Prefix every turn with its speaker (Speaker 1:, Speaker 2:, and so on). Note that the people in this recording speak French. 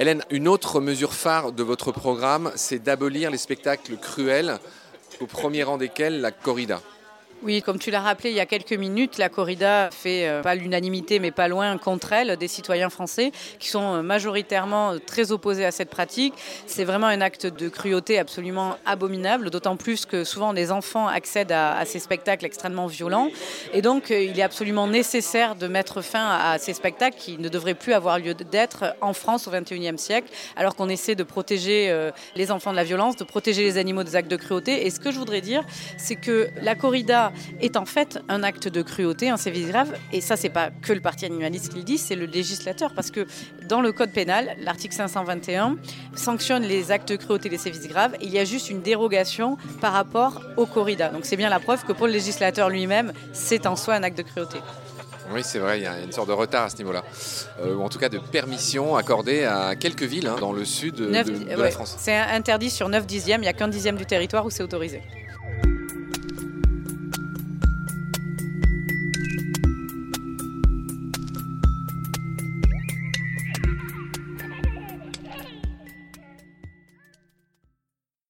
Speaker 1: Hélène, une autre mesure phare de votre programme, c'est d'abolir les spectacles cruels, au premier rang desquels la corrida.
Speaker 2: Oui, comme tu l'as rappelé il y a quelques minutes, la corrida fait euh, pas l'unanimité, mais pas loin contre elle, des citoyens français qui sont euh, majoritairement euh, très opposés à cette pratique. C'est vraiment un acte de cruauté absolument abominable, d'autant plus que souvent des enfants accèdent à, ces spectacles extrêmement violents. Et donc, il est absolument nécessaire de mettre fin à, ces spectacles qui ne devraient plus avoir lieu d'être en France au XXIe siècle, alors qu'on essaie de protéger les enfants de la violence, de protéger les animaux des actes de cruauté. Et ce que je voudrais dire, c'est que la corrida est en fait un acte de cruauté, un sévice grave. Et ça, c'est pas que le parti animaliste qui le dit, c'est le législateur. Parce que dans le code pénal, l'article 521 sanctionne les actes de cruauté et les sévices graves. il y a juste une dérogation par rapport au corrida. Donc c'est bien la preuve que pour le législateur lui-même, c'est en soi un acte de cruauté.
Speaker 1: Oui, c'est vrai, il y a une sorte de retard à ce niveau-là. Euh, ou en tout cas de permission accordée à quelques villes hein, dans le sud de, la France.
Speaker 2: C'est interdit sur 9 dixièmes, il n'y a qu'un dixième du territoire où c'est autorisé.